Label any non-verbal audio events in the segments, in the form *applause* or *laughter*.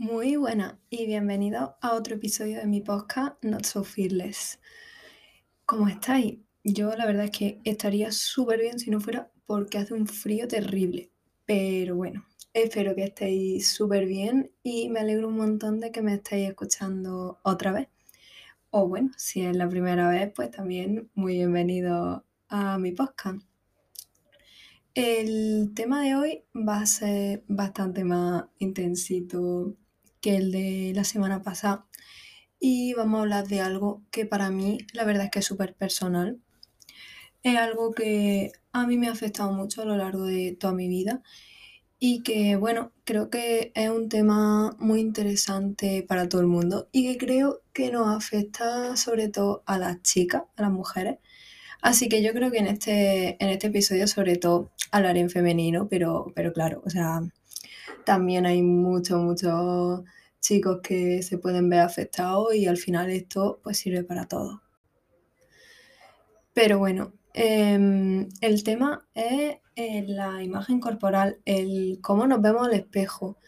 Muy buena y bienvenido a otro episodio de mi podcast Not So Fearless. ¿Cómo estáis? Yo la verdad es que estaría súper bien si no fuera porque hace un frío terrible. Pero bueno, espero que estéis súper bien y me alegro un montón de que me estéis escuchando otra vez. O bueno, si es la primera vez, pues también muy bienvenido a mi podcast. El tema de hoy va a ser bastante más intensito que el de la semana pasada y vamos a hablar de algo que para mí la verdad es que es súper personal. Es algo que a mí me ha afectado mucho a lo largo de toda mi vida y que bueno, creo que es un tema muy interesante para todo el mundo y que creo que nos afecta sobre todo a las chicas, a las mujeres. Así que yo creo que en este, en este episodio sobre todo hablaré en femenino, pero, pero claro, o sea, también hay muchos, muchos chicos que se pueden ver afectados y al final esto pues sirve para todo. Pero bueno, em, el tema es eh, la imagen corporal, el cómo nos vemos al espejo.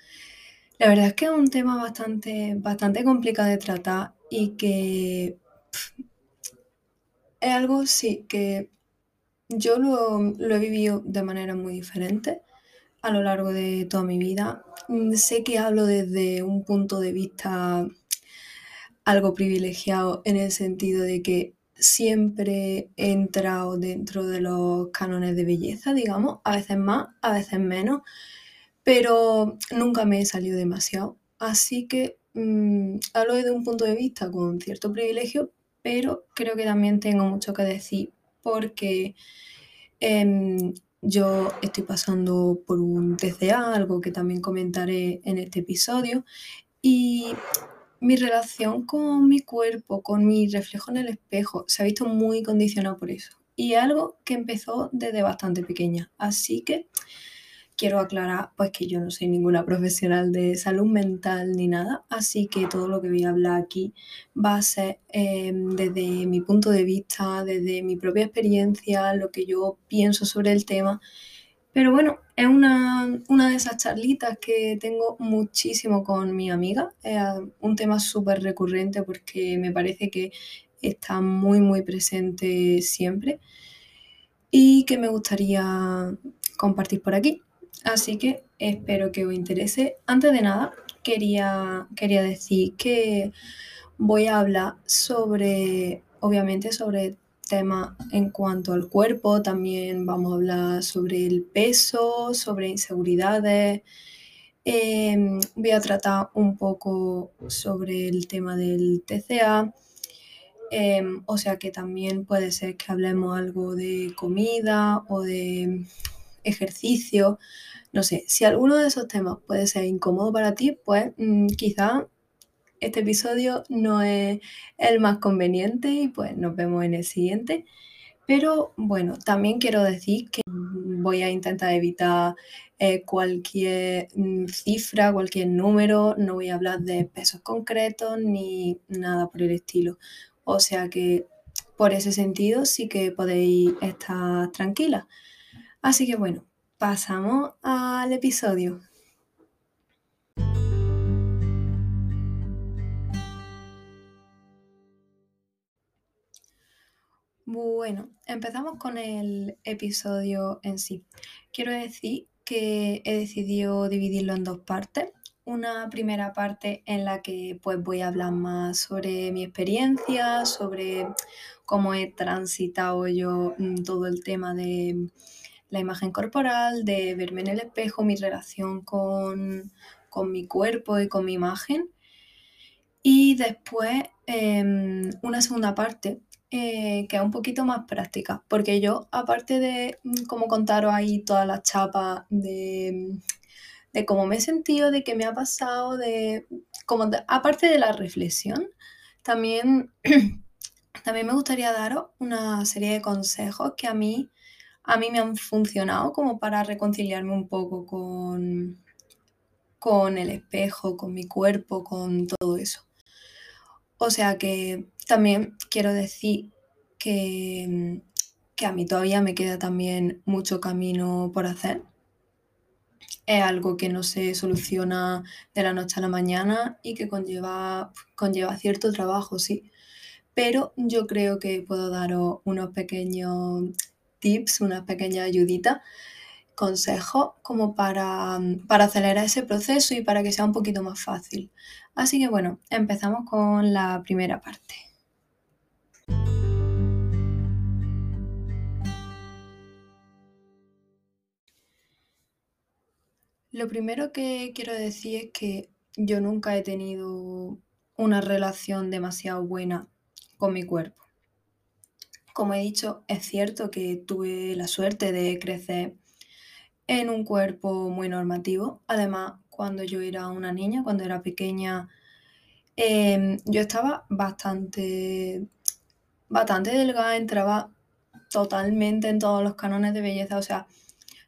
La verdad es que es un tema bastante, bastante complicado de tratar y que es algo, sí, que yo lo, lo he vivido de manera muy diferente a lo largo de toda mi vida. Mm, sé que hablo desde un punto de vista algo privilegiado en el sentido de que siempre he entrado dentro de los cánones de belleza, digamos, a veces más, a veces menos, pero nunca me he salido demasiado. Así que mm, hablo desde un punto de vista con cierto privilegio, pero creo que también tengo mucho que decir porque em, yo estoy pasando por un TCA, algo que también comentaré en este episodio, y mi relación con mi cuerpo, con mi reflejo en el espejo, se ha visto muy condicionado por eso. Y algo que empezó desde bastante pequeña. Así que quiero aclarar pues que yo no soy ninguna profesional de salud mental ni nada, así que todo lo que voy a hablar aquí va a ser em, desde mi punto de vista, desde mi propia experiencia, lo que yo pienso sobre el tema. Pero bueno, es una, una de esas charlitas que tengo muchísimo con mi amiga, es un tema súper recurrente porque me parece que está muy muy presente siempre y que me gustaría compartir por aquí. Así que espero que os interese. Antes de nada, quería, quería decir que voy a hablar sobre, obviamente, sobre temas en cuanto al cuerpo, también vamos a hablar sobre el peso, sobre inseguridades. Em, voy a tratar un poco sobre el tema del TCA. Em, o sea que también puede ser que hablemos algo de comida o de ejercicio, no sé, si alguno de esos temas puede ser incómodo para ti, pues mm, quizá este episodio no es el más conveniente y pues nos vemos en el siguiente. Pero bueno, también quiero decir que voy a intentar evitar eh, cualquier mm, cifra, cualquier número, no voy a hablar de pesos concretos ni nada por el estilo. O sea que por ese sentido sí que podéis estar tranquilas. Así que bueno, pasamos al episodio. Bueno, empezamos con el episodio en sí. Quiero decir que he decidido dividirlo en dos partes. Una primera parte en la que pues voy a hablar más sobre mi experiencia, sobre cómo he transitado yo mm, todo el tema de la imagen corporal, de verme en el espejo, mi relación con, mi cuerpo y con mi imagen. Y después em, una segunda parte eh, que es un poquito más práctica, porque yo, aparte de mm, como contaros ahí todas las chapas de, de cómo me he sentido, de qué me ha pasado, de como aparte de la reflexión, también, *clears throat* también me gustaría daros una serie de consejos que a mí a mí me han funcionado como para reconciliarme un poco con, con el espejo, con mi cuerpo, con todo eso. O sea que también quiero decir que, que a mí todavía me queda también mucho camino por hacer. es algo que no se soluciona de la noche a la mañana y que conlleva, conlleva cierto trabajo, sí. Pero yo creo que puedo daros unos pequeños tips, unas pequeñas ayuditas, consejos como para, para acelerar ese proceso y para que sea un poquito más fácil. Así que bueno, empezamos con la primera parte. Lo primero que quiero decir es que yo nunca he tenido una relación demasiado buena con mi cuerpo. Como he dicho, es cierto que tuve la suerte de crecer en un cuerpo muy normativo. Además, cuando yo era una niña, cuando era pequeña, em, yo estaba bastante, bastante delgada, entraba totalmente en todos los cánones de belleza. O sea,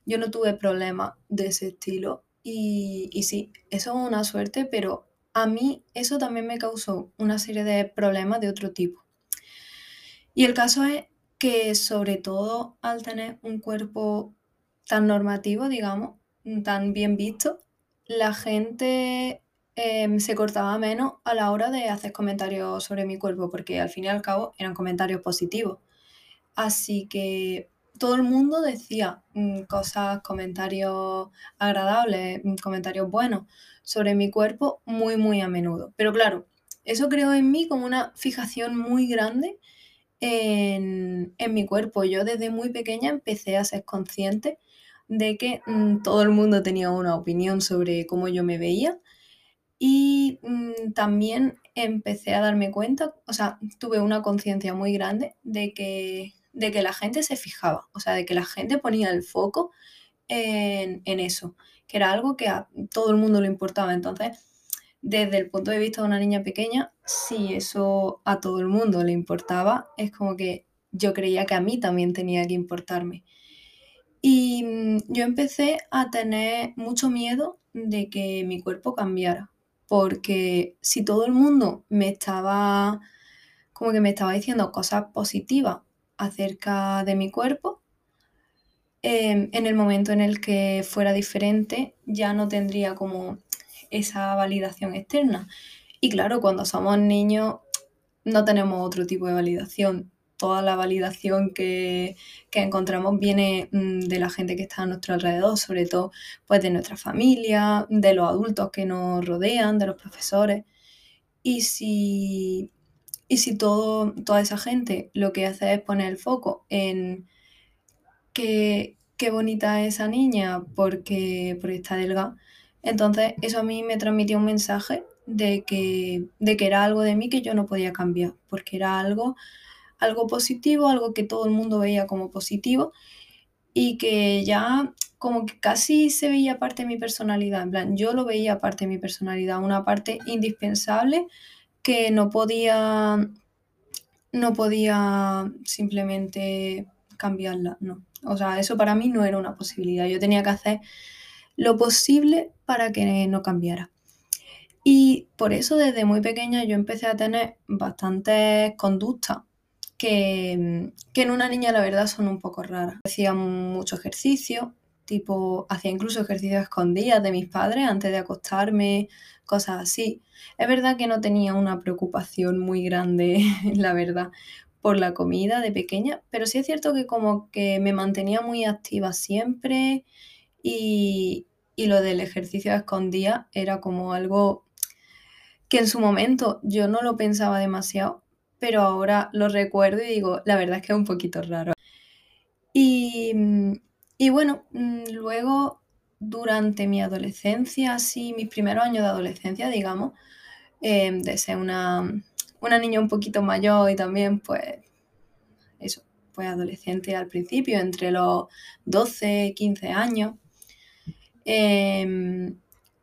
yo no tuve problemas de ese estilo y, y sí, eso es una suerte, pero a mí eso también me causó una serie de problemas de otro tipo. Y el caso es que sobre todo al tener un cuerpo tan normativo, digamos, tan bien visto, la gente em, se cortaba menos a la hora de hacer comentarios sobre mi cuerpo, porque al fin y al cabo eran comentarios positivos. Así que todo el mundo decía mm, cosas, comentarios agradables, mm, comentarios buenos sobre mi cuerpo muy, muy a menudo. Pero claro, eso creó en mí como una fijación muy grande en, mi cuerpo. Yo desde muy pequeña empecé a ser consciente de que mm, todo el mundo tenía una opinión sobre cómo yo me veía y también empecé a darme cuenta, o sea, tuve una conciencia muy grande de que de que la gente se fijaba, o sea, de que la gente ponía el foco en, eso, que era algo que a todo el mundo le importaba. Entonces, desde el punto de vista de una niña pequeña, si eso a todo el mundo le importaba, es como que yo creía que a mí también tenía que importarme. Y mm, yo empecé a tener mucho miedo de que mi cuerpo cambiara, porque si todo el mundo me estaba como que me estaba diciendo cosas positivas acerca de mi cuerpo. Em, en el momento en el que fuera diferente, ya no tendría como esa validación externa. Y claro, cuando somos niños no tenemos otro tipo de validación. Toda la validación que, encontramos viene mm, de la gente que está a nuestro alrededor, sobre todo pues de nuestra familia, de los adultos que nos rodean, de los profesores. Y si y si todo, toda esa gente lo que hace es poner el foco en qué, qué bonita es esa niña porque, porque está delgada, entonces eso a mí me transmitió un mensaje de que, de que era algo de mí que yo no podía cambiar, porque era algo, algo positivo, algo que todo el mundo veía como positivo y que ya como que casi se veía parte de mi personalidad, en plan, yo lo veía parte de mi personalidad, una parte indispensable que no podía, no podía simplemente cambiarla, no. O sea, eso para mí no era una posibilidad. Yo tenía que hacer lo posible para que no cambiara. Y por eso desde muy pequeña yo empecé a tener bastantes conductas que, que en una niña la verdad son un poco raras. Hacía mucho ejercicio, tipo, hacía incluso ejercicios escondidas de mis padres antes de acostarme, cosas así. Es verdad que no tenía una preocupación muy grande, *laughs* la verdad, por la comida de pequeña, pero sí es cierto que como que me mantenía muy activa siempre y, lo del ejercicio escondida era como algo que en su momento yo no lo pensaba demasiado, pero ahora lo recuerdo y digo, la verdad es que es un poquito raro. Y, y bueno, mm, luego durante mi adolescencia, así mis primeros años de adolescencia, digamos, em, de ser una, niña un poquito mayor y también pues eso, pues adolescente al principio, entre los 12, 15 años. Em,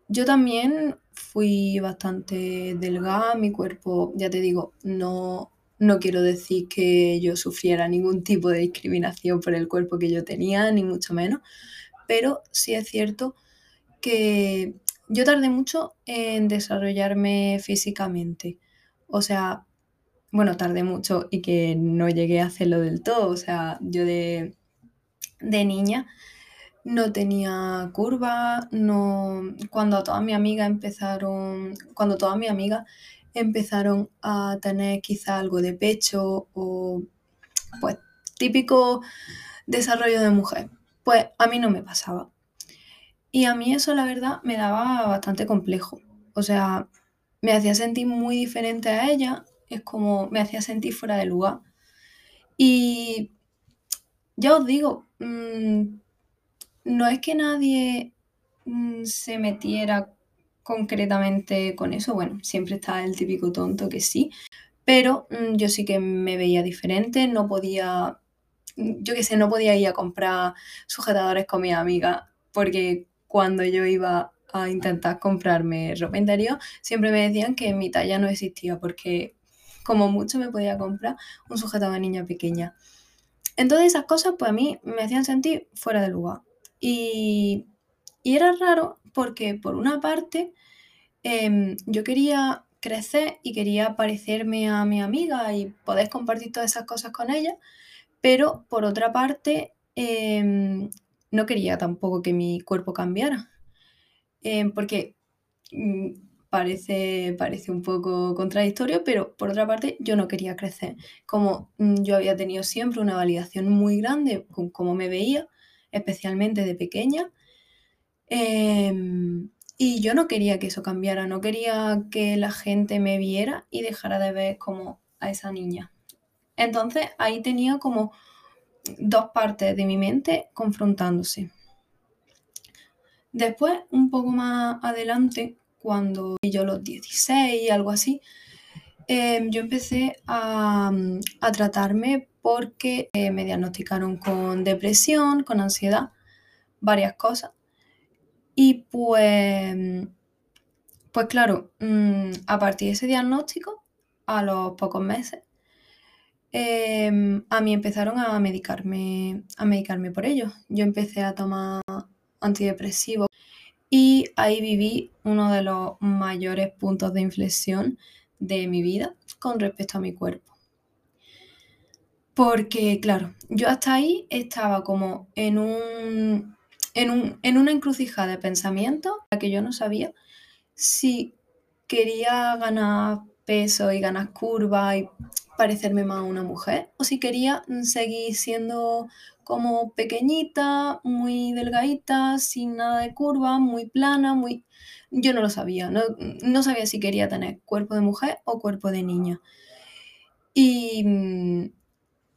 yo también fui bastante delgada, mi cuerpo, ya te digo, no, no quiero decir que yo sufriera ningún tipo de discriminación por el cuerpo que yo tenía, ni mucho menos, pero sí es cierto que yo tardé mucho en desarrollarme físicamente. O sea, bueno, tardé mucho y que no llegué a hacerlo del todo. O sea, yo de, niña no tenía curvas, no... Cuando todas mis amigas empezaron, cuando todas mis amigas empezaron a tener quizá algo de pecho o pues típico desarrollo de mujer, pues a mí no me pasaba. Y a mí eso la verdad me daba bastante complejo. O sea, me hacía sentir muy diferente a ella, es como me hacía sentir fuera de lugar. Y ya os digo, mm, no es que nadie mm, se metiera concretamente con eso, bueno, siempre está el típico tonto que sí, pero mm, yo sí que me veía diferente, no podía, yo qué sé, no podía ir a comprar sujetadores con mi amiga, porque cuando yo iba a intentar comprarme ropa interior, siempre me decían que mi talla no existía, porque como mucho me podía comprar un sujetador de niña pequeña. Entonces esas cosas pues a mí me hacían sentir fuera de lugar. Y, era raro porque por una parte em, yo quería crecer y quería parecerme a mi amiga y poder compartir todas esas cosas con ella, pero por otra parte em, no quería tampoco que mi cuerpo cambiara, em, porque mm, parece, parece un poco contradictorio, pero por otra parte yo no quería crecer. Como mm, yo había tenido siempre una validación muy grande con cómo me veía, especialmente de pequeña, em, y yo no quería que eso cambiara, no quería que la gente me viera y dejara de ver como a esa niña. Entonces ahí tenía como dos partes de mi mente confrontándose. Después, un poco más adelante, cuando yo los 16, algo así, em, yo empecé a, tratarme porque eh, me diagnosticaron con depresión, con ansiedad, varias cosas. Y pues, pues claro, mm, a partir de ese diagnóstico, a los pocos meses, em, a mí empezaron a medicarme, a medicarme por ello. Yo empecé a tomar antidepresivos y ahí viví uno de los mayores puntos de inflexión de mi vida con respecto a mi cuerpo. Porque, claro, yo hasta ahí estaba como en un. en, una encrucijada de pensamiento la que yo no sabía si quería ganar peso y ganar curva y parecerme más a una mujer o si quería seguir siendo como pequeñita, muy delgadita, sin nada de curva, muy plana, muy... Yo no lo sabía, no, no sabía si quería tener cuerpo de mujer o cuerpo de niña. Y,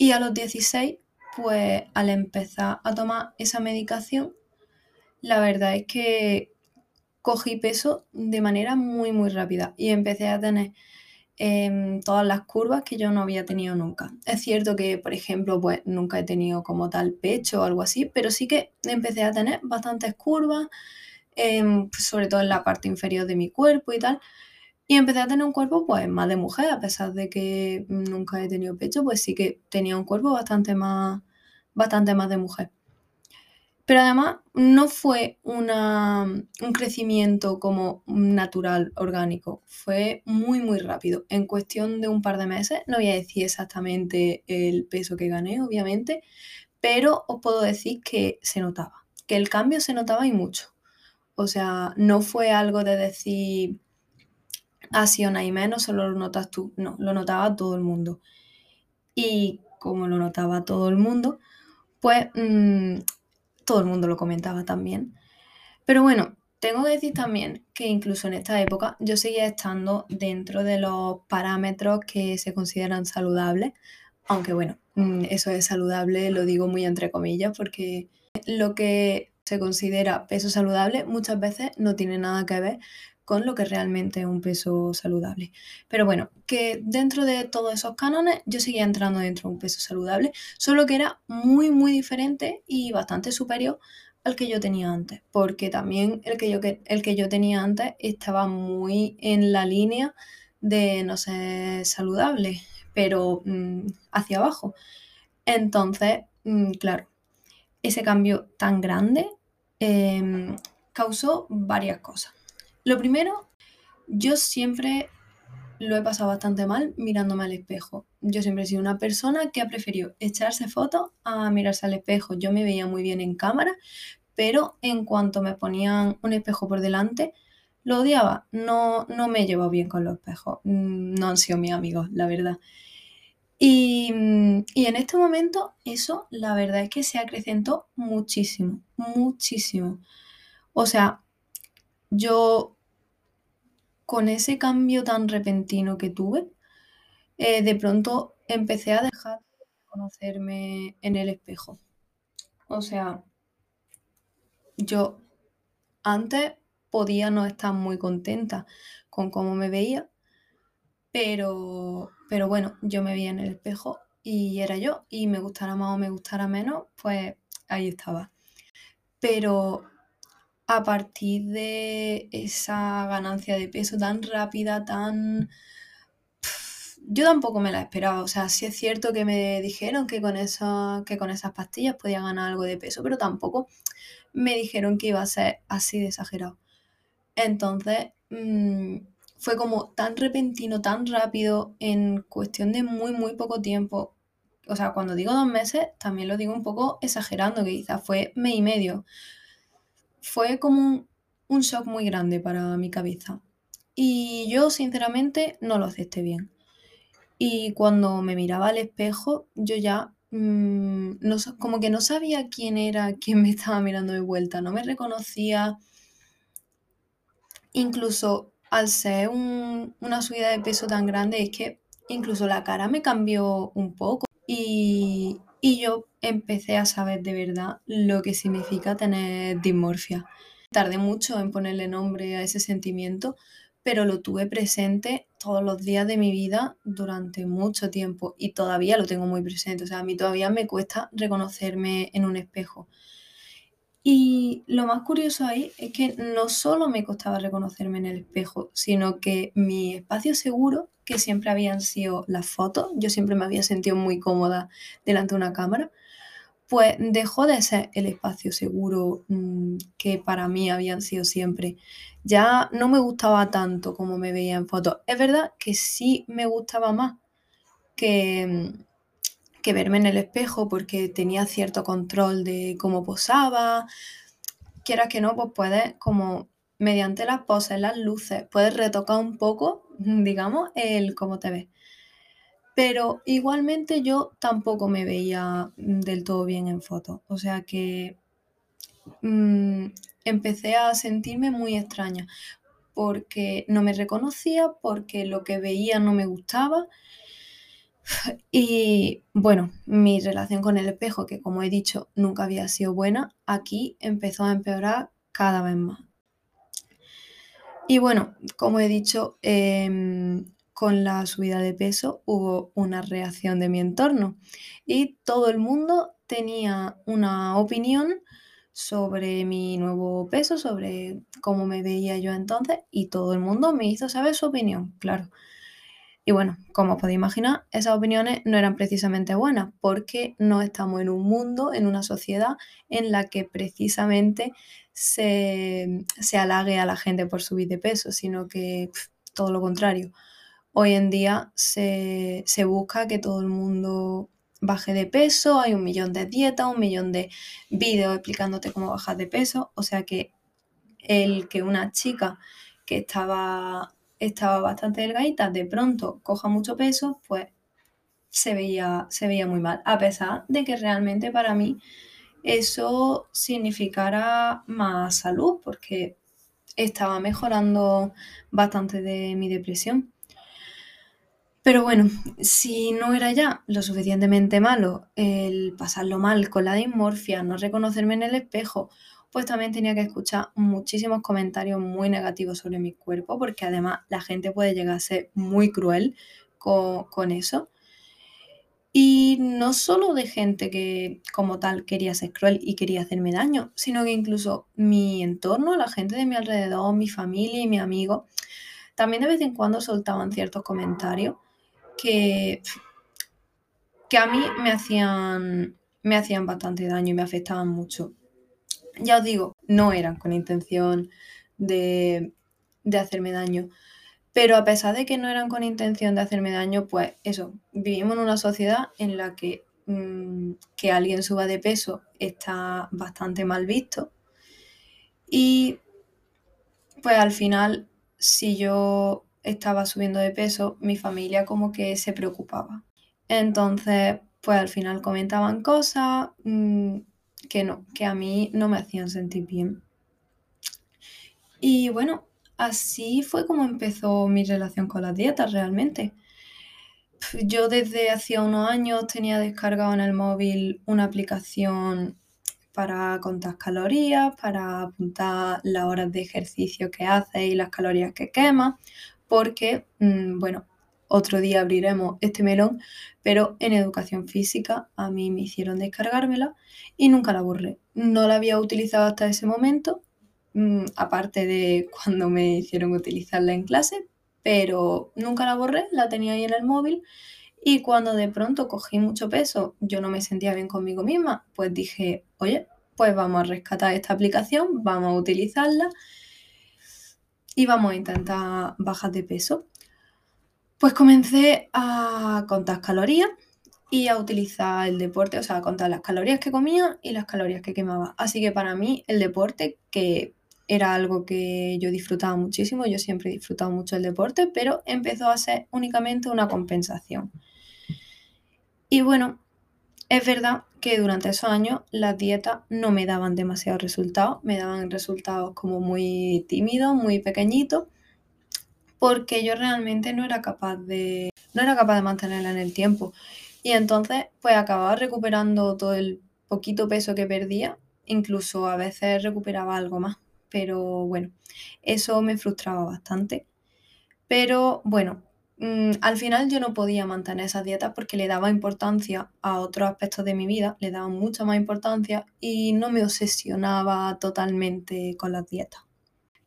y a los 16, pues al empezar a tomar esa medicación, la verdad es que cogí peso de manera muy, muy rápida y empecé a tener todas las curvas que yo no había tenido nunca. Es cierto que, por ejemplo, pues nunca he tenido como tal pecho o algo así, pero sí que empecé a tener bastantes curvas, em, pues, sobre todo en la parte inferior de mi cuerpo y tal. Y empecé a tener un cuerpo pues más de mujer, a pesar de que nunca he tenido pecho, pues sí que tenía un cuerpo bastante más, bastante más de mujer. Pero además no fue un crecimiento como natural, orgánico, fue muy, muy rápido. En cuestión de un par de meses, no voy a decir exactamente el peso que gané, obviamente, pero os puedo decir que se notaba, que el cambio se notaba y mucho. O sea, no fue algo de decir así o y menos, solo lo notas tú, no, lo notaba todo el mundo. Y como lo notaba todo el mundo, pues mm, todo el mundo lo comentaba también. Pero bueno, tengo que decir también que incluso en esta época yo seguía estando dentro de los parámetros que se consideran saludables, aunque bueno, mm, eso es saludable, lo digo muy entre comillas, porque lo que se considera peso saludable muchas veces no tiene nada que ver con lo que realmente es un peso saludable. Pero bueno, que dentro de todos esos cánones yo seguía entrando dentro de un peso saludable, solo que era muy, muy diferente y bastante superior al que yo tenía antes, porque también el que yo, el que yo tenía antes estaba muy en la línea de no ser saludable, pero mm, hacia abajo. Entonces, mm, claro, ese cambio tan grande em, causó varias cosas. Lo primero, yo siempre lo he pasado bastante mal mirándome al espejo. Yo siempre he sido una persona que ha preferido echarse fotos a mirarse al espejo. Yo me veía muy bien en cámara, pero en cuanto me ponían un espejo por delante, lo odiaba. No, no me llevo bien con los espejos. Mm, no han sido mis amigos, la verdad. Y, y, en este momento eso, la verdad es que se acrecentó muchísimo, muchísimo. O sea, yo con ese cambio tan repentino que tuve, eh, de pronto empecé a dejar de conocerme en el espejo. O sea, yo antes podía no estar muy contenta con cómo me veía, pero, pero bueno, yo me veía en el espejo y era yo, y me gustara más o me gustara menos, pues ahí estaba. Pero a partir de esa ganancia de peso tan rápida, tan... Yo tampoco me la esperaba, o sea, sí es cierto que me dijeron que con, que con esas pastillas podía ganar algo de peso, pero tampoco me dijeron que iba a ser así de exagerado. Entonces, mm, fue como tan repentino, tan rápido, en cuestión de muy, muy poco tiempo. O sea, cuando digo dos meses, también lo digo un poco exagerando, que quizás fue mes y medio fue como un, shock muy grande para mi cabeza. Y yo sinceramente no lo acepté bien. Y cuando me miraba al espejo, yo ya mm, no, como que no sabía quién era *laughs* quien me estaba mirando de vuelta, no me reconocía. Incluso al ser una subida de peso tan grande, es que incluso la cara me cambió un poco. Y, y yo empecé a saber de verdad lo que significa tener dismorfia. Tardé mucho en ponerle nombre a ese sentimiento, pero lo tuve presente todos los días de mi vida durante mucho tiempo y todavía lo tengo muy presente. O sea, a mí todavía me cuesta reconocerme en un espejo. Y lo más curioso ahí es que no solo me costaba reconocerme en el espejo, sino que mi espacio seguro, que siempre habían sido las fotos, yo siempre me había sentido muy cómoda delante de una cámara, pues dejó de ser el espacio seguro mm, que para mí habían sido siempre. Ya no me gustaba tanto como me veía en fotos. Es verdad que sí me gustaba más que, mm, que verme en el espejo porque tenía cierto control de cómo posaba. Quieras que no, pues puedes como mediante las poses, las luces, puedes retocar un poco, *laughs* digamos, el cómo te ves. Pero igualmente yo tampoco me veía del todo bien en fotos. O sea que mm, empecé a sentirme muy extraña porque no me reconocía, porque lo que veía no me gustaba y bueno, mi relación con el espejo, que como he dicho nunca había sido buena, aquí empezó a empeorar cada vez más. Y bueno, como he dicho, em, con la subida de peso hubo una reacción de mi entorno y todo el mundo tenía una opinión sobre mi nuevo peso, sobre cómo me veía yo entonces y todo el mundo me hizo saber su opinión, claro. Y bueno, como podéis imaginar, esas opiniones no eran precisamente buenas porque no estamos en un mundo, en una sociedad en la que precisamente se, se halague a la gente por subir de peso, sino que todo lo contrario. Hoy en día se, se busca que todo el mundo baje de peso, hay un millón de dietas, un millón de vídeos explicándote cómo bajar de peso, o sea que el que una chica que estaba estaba bastante delgadita, de pronto coja mucho peso, pues se veía, se veía muy mal. A pesar de que realmente para mí eso significara más salud, porque estaba mejorando bastante de mi depresión. Pero bueno, si no era ya lo suficientemente malo el pasarlo mal con la dismorfia, no reconocerme en el espejo pues también tenía que escuchar muchísimos comentarios muy negativos sobre mi cuerpo, porque además la gente puede llegar a ser muy cruel con, eso. Y no solo de gente que como tal quería ser cruel y quería hacerme daño, sino que incluso mi entorno, la gente de mi alrededor, mi familia y mi amigo, también de vez en cuando soltaban ciertos comentarios que, que a mí me hacían, me hacían bastante daño y me afectaban mucho ya os digo, no eran con intención de, hacerme daño. Pero a pesar de que no eran con intención de hacerme daño, pues eso, vivimos en una sociedad en la que mm, que alguien suba de peso está bastante mal visto. Y pues al final, si yo estaba subiendo de peso, mi familia como que se preocupaba. Entonces, pues al final comentaban cosas mm, que no, que a mí no me hacían sentir bien. Y bueno, así fue como empezó mi relación con las dietas realmente. Yo desde hacía unos años tenía descargado en el móvil una aplicación para contar calorías, para apuntar las horas de ejercicio que hace y las calorías que quema, porque, mm, bueno, otro día abriremos este melón, pero en educación física a mí me hicieron descargármela y nunca la borré. No la había utilizado hasta ese momento, mm, aparte de *laughs* cuando me hicieron utilizarla en clase, pero nunca la borré, la tenía ahí en el móvil y cuando de pronto cogí mucho peso, yo no me sentía bien conmigo misma, pues dije, oye, pues vamos a rescatar esta aplicación, vamos a utilizarla y vamos a intentar bajar de peso. Pues comencé a contar calorías y a utilizar el deporte, o sea, a contar las calorías que comía y las calorías que quemaba. Así que para mí el deporte, que era algo que yo disfrutaba muchísimo, yo siempre he disfrutado mucho el deporte, pero empezó a ser únicamente una compensación. Y bueno, es verdad que durante esos años las dietas no me daban demasiados resultados, me daban resultados como muy tímidos, muy pequeñitos, porque yo realmente no era capaz de, no era capaz de mantenerla en el tiempo. Y entonces, pues acababa recuperando todo el poquito peso que perdía, incluso a veces recuperaba algo más. Pero bueno, eso me frustraba bastante. Pero bueno, Mm, al final yo no podía mantener esas dietas porque le daba importancia a otros aspectos de mi vida, le daba mucha más importancia y no me obsesionaba totalmente con las dietas.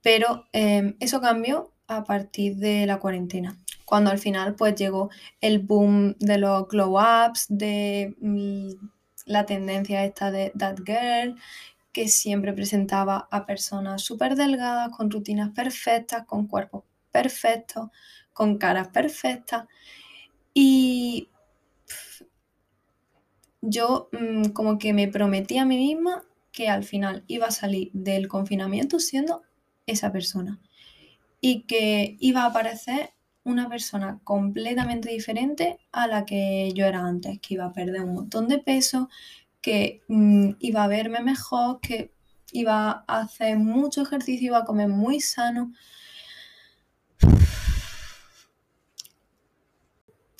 Pero em, eso cambió a partir de la cuarentena, cuando al final pues llegó el boom de los glow ups, de mm, la tendencia esta de that girl, que siempre presentaba a personas súper delgadas, con rutinas perfectas, con cuerpos perfectos, con caras perfectas. Y yo mm, como que me prometí a mí misma que al final iba a salir del confinamiento siendo esa persona y que iba a aparecer una persona completamente diferente a la que yo era antes, que iba a perder un montón de peso, que mm, iba a verme mejor, que iba a hacer mucho ejercicio, iba a comer muy sano.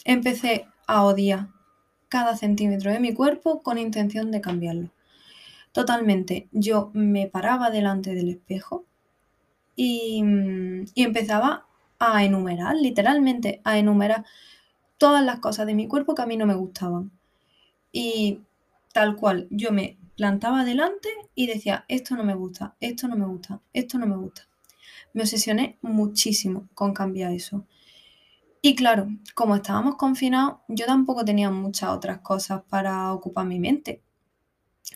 Empecé a odiar cada centímetro de mi cuerpo con intención de cambiarlo. Totalmente. Yo me paraba delante del espejo y, empezaba a enumerar, literalmente, a enumerar todas las cosas de mi cuerpo que a mí no me gustaban. Y tal cual, yo me plantaba delante y decía, esto no me gusta, esto no me gusta, esto no me gusta. Me obsesioné muchísimo con cambiar eso. Y claro, como estábamos confinados, yo tampoco tenía muchas otras cosas para ocupar mi mente.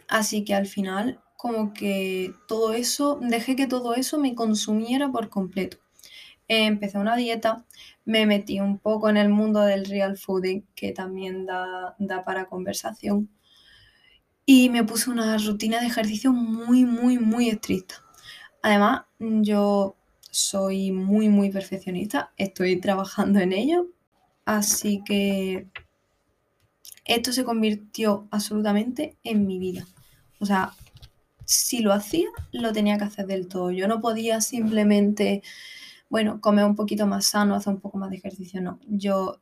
Así que al final, como que todo eso, dejé que todo eso me consumiera por completo. empecé una dieta, me metí un poco en el mundo del real fooding, que también da, da para conversación. Y me puse una rutina de ejercicio muy, muy, muy estricta. Además, yo soy muy, muy perfeccionista, estoy trabajando en ello, así que esto se convirtió absolutamente en mi vida. O sea, si lo hacía, lo tenía que hacer del todo. Yo no podía simplemente, bueno, comer un poquito más sano, hacer un poco más de ejercicio, no. Yo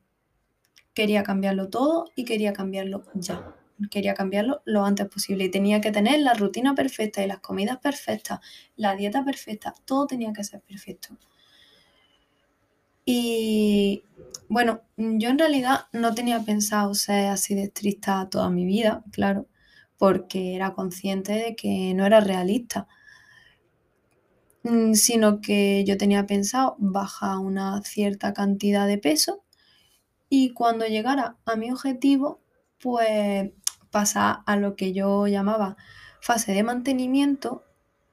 quería cambiarlo todo y quería cambiarlo ya quería cambiarlo lo antes posible y tenía que tener la rutina perfecta y las comidas perfectas, la dieta perfecta, todo tenía que ser perfecto. Y bueno, yo en realidad no tenía pensado ser así de estricta toda mi vida, claro, porque era consciente de que no era realista, mm, sino que yo tenía pensado bajar una cierta cantidad de peso y cuando llegara a mi objetivo, pues pasa a lo que yo llamaba fase de mantenimiento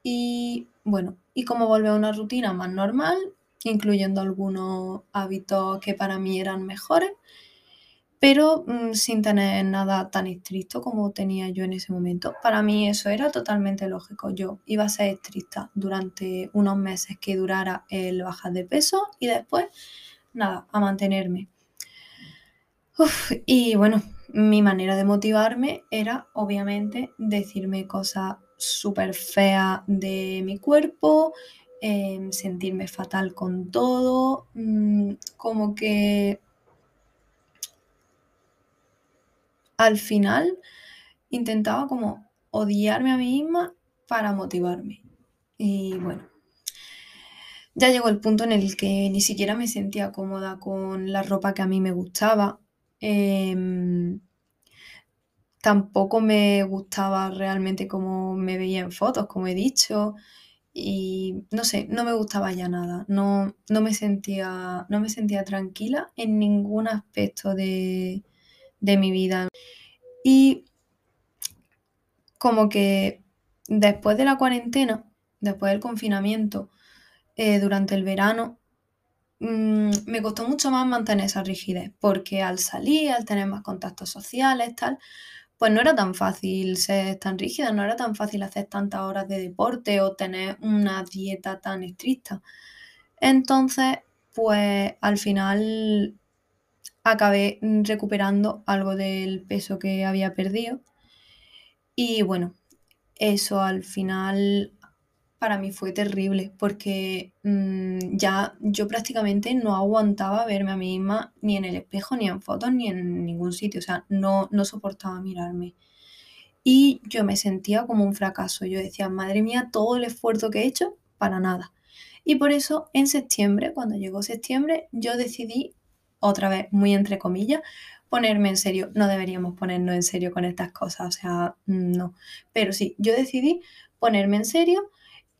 y bueno, y como volver a una rutina más normal, incluyendo algunos hábitos que para mí eran mejores, pero mm, sin tener nada tan estricto como tenía yo en ese momento. Para mí eso era totalmente lógico. Yo iba a ser estricta durante unos meses que durara el bajar de peso y después, nada, a mantenerme. y bueno, mi manera de motivarme era obviamente decirme cosas súper feas de mi cuerpo, em, sentirme fatal con todo, mm, como que al final intentaba como odiarme a mí misma para motivarme. Y bueno, ya llegó el punto en el que ni siquiera me sentía cómoda con la ropa que a mí me gustaba. Em, tampoco me gustaba realmente cómo me veía en fotos, como he dicho. Y no sé, no me gustaba ya nada. No, no, me, sentía, no me sentía tranquila en ningún aspecto de, de mi vida. Y como que después de la cuarentena, después del confinamiento, eh, durante el verano, mm, me costó mucho más mantener esa rigidez, porque al salir, al tener más contactos sociales, tal, pues no era tan fácil ser tan rígida, no era tan fácil hacer tantas horas de deporte o tener una dieta tan estricta. Entonces, pues al final acabé recuperando algo del peso que había perdido. Y bueno, eso al final para mí fue terrible porque mm, ya yo prácticamente no aguantaba verme a mí misma ni en el espejo, ni en fotos, ni en ningún sitio. O sea, no, no soportaba mirarme. Y yo me sentía como un fracaso. Yo decía, madre mía, todo el esfuerzo que he hecho para nada. Y por eso en septiembre, cuando llegó septiembre, yo decidí otra vez, muy entre comillas, ponerme en serio. No deberíamos ponernos en serio con estas cosas, o sea, no. Pero sí, yo decidí ponerme en serio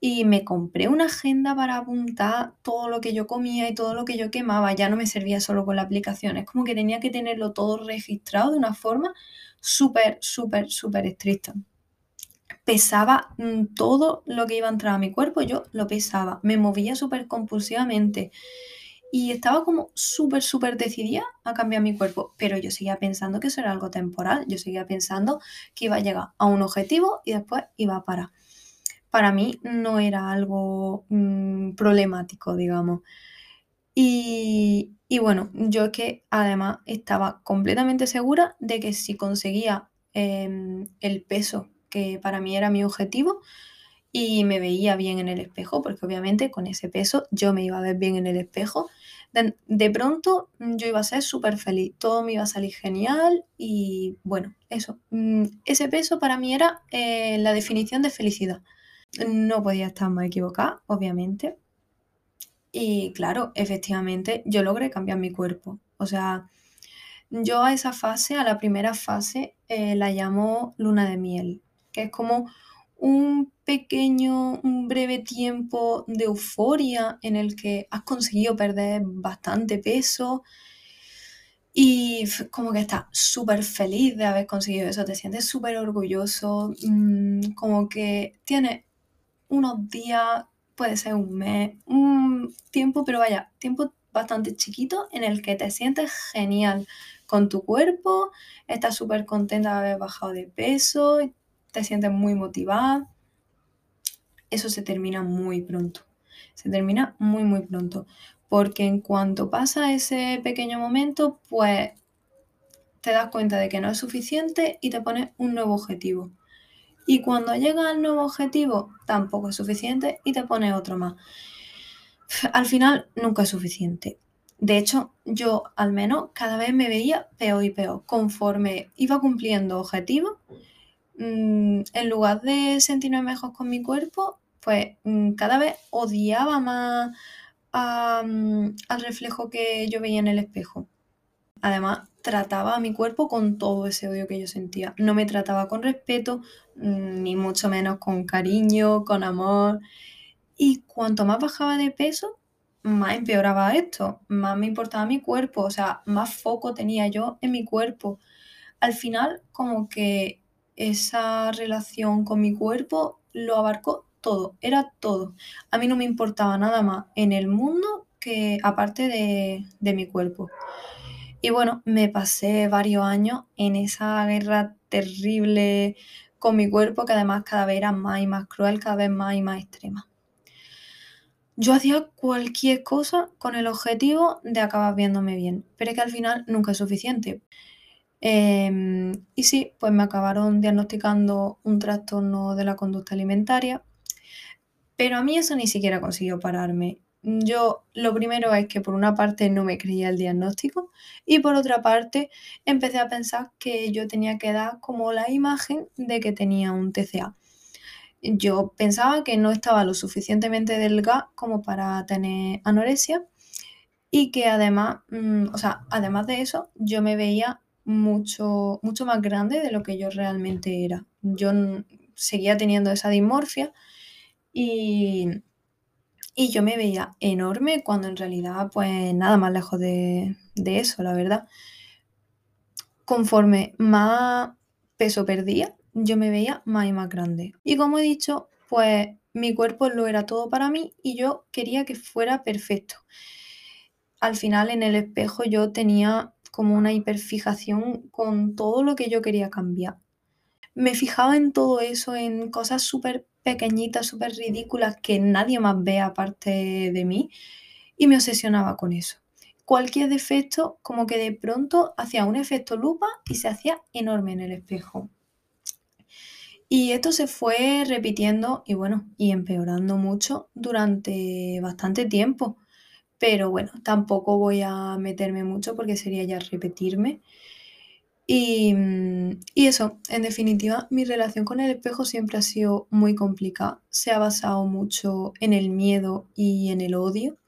y me compré una agenda para apuntar todo lo que yo comía y todo lo que yo quemaba. Ya no me servía solo con la aplicación, es como que tenía que tenerlo todo registrado de una forma súper, súper, súper estricta. Pesaba mm, todo lo que iba a entrar a mi cuerpo, yo lo pesaba, me movía súper compulsivamente y estaba como súper, súper decidida a cambiar mi cuerpo, pero yo seguía pensando que eso era algo temporal, yo seguía pensando que iba a llegar a un objetivo y después iba a parar. Para mí no era algo mm, problemático, digamos. Y, bueno, yo es que además estaba completamente segura de que si conseguía em, el peso que para mí era mi objetivo, y me veía bien en el espejo, porque obviamente con ese peso yo me iba a ver bien en el espejo. De, pronto yo iba a ser súper feliz, todo me iba a salir genial y bueno, eso, mm, ese peso para mí era eh, la definición de felicidad. No podía estar más equivocada, obviamente. Y claro, efectivamente yo logré cambiar mi cuerpo. O sea, yo a esa fase, a la primera fase, eh, la llamo luna de miel, que es como un pequeño, un breve tiempo de euforia en el que has conseguido perder bastante peso y como que estás súper feliz de haber conseguido eso, te sientes súper orgulloso, mm, como que tienes unos días, puede ser un mes, un tiempo, pero vaya, tiempo bastante chiquito en el que te sientes genial con tu cuerpo, estás súper contenta de haber bajado de peso, te sientes muy motivada. Eso se termina muy pronto. Se termina muy, muy pronto. Porque en cuanto pasa ese pequeño momento, pues te das cuenta de que no es suficiente y te pones un nuevo objetivo. Y cuando llega al nuevo objetivo, tampoco es suficiente y te pones otro más. Al final, nunca es suficiente. De hecho, yo al menos cada vez me veía peor y peor. Conforme iba cumpliendo objetivos, Mm, en lugar de sentirme mejor con mi cuerpo, pues mm, cada vez odiaba más mm, al reflejo que yo veía en el espejo. Además, trataba a mi cuerpo con todo ese odio que yo sentía. No me trataba con respeto, ni mucho menos con cariño, con amor. Y cuanto más bajaba de peso, más empeoraba esto, más me importaba mi cuerpo, o sea, más foco tenía yo en mi cuerpo. Al final, como que esa relación con mi cuerpo lo abarcó todo, era todo. A mí no me importaba nada más en el mundo que aparte de, mi cuerpo. Y bueno, me pasé varios años en esa guerra terrible con mi cuerpo que además cada vez era más y más cruel, cada vez más y más extrema. Yo hacía cualquier cosa con el objetivo de acabar viéndome bien, pero es que al final nunca es suficiente. Em, y sí, pues me acabaron diagnosticando un trastorno de la conducta alimentaria, pero a mí eso ni siquiera consiguió pararme. Yo lo primero es que por una parte no me creía el diagnóstico y por otra parte empecé a pensar que yo tenía que dar como la imagen de que tenía un TCA yo pensaba que no estaba lo suficientemente delgada como para tener anorexia y que además, mm, o sea, además de eso, yo me veía mucho, mucho más grande de lo que yo realmente era. Yo seguía teniendo esa dimorfia y, y yo me veía enorme cuando en realidad, pues nada más lejos de, de eso, la verdad. Conforme más peso perdía, yo me veía más y más grande. Y como he dicho, pues mi cuerpo lo era todo para mí y yo quería que fuera perfecto. Al final en el espejo yo tenía como una hiperfijación con todo lo que yo quería cambiar. Me fijaba en todo eso, en cosas súper pequeñitas, súper ridículas que nadie más ve aparte de mí y me obsesionaba con eso. Cualquier defecto como que de pronto hacía un efecto lupa y se hacía enorme en el espejo. Y esto se fue repitiendo y bueno, y empeorando mucho durante bastante tiempo. Pero bueno, tampoco voy a meterme mucho porque sería ya repetirme. Y, mm, y eso, en definitiva, mi relación con el espejo siempre ha sido muy complicada. Se ha basado mucho en el miedo y en el odio.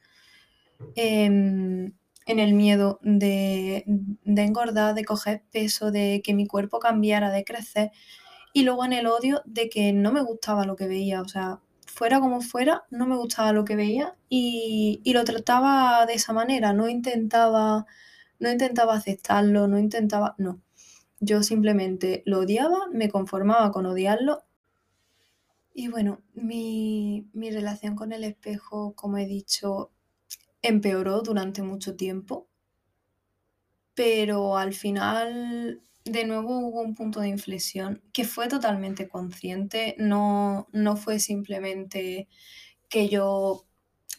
Em, en el miedo de, de engordar, de coger peso, de que mi cuerpo cambiara, de crecer y luego en el odio de que no me gustaba lo que veía, o sea, fuera como fuera, no me gustaba lo que veía y, lo trataba de esa manera, no intentaba, no intentaba aceptarlo, no intentaba, no. Yo simplemente lo odiaba, me conformaba con odiarlo. Y bueno, mi, mi relación con el espejo, como he dicho, empeoró durante mucho tiempo, pero al final de nuevo hubo un punto de inflexión que fue totalmente consciente, no, no fue simplemente que yo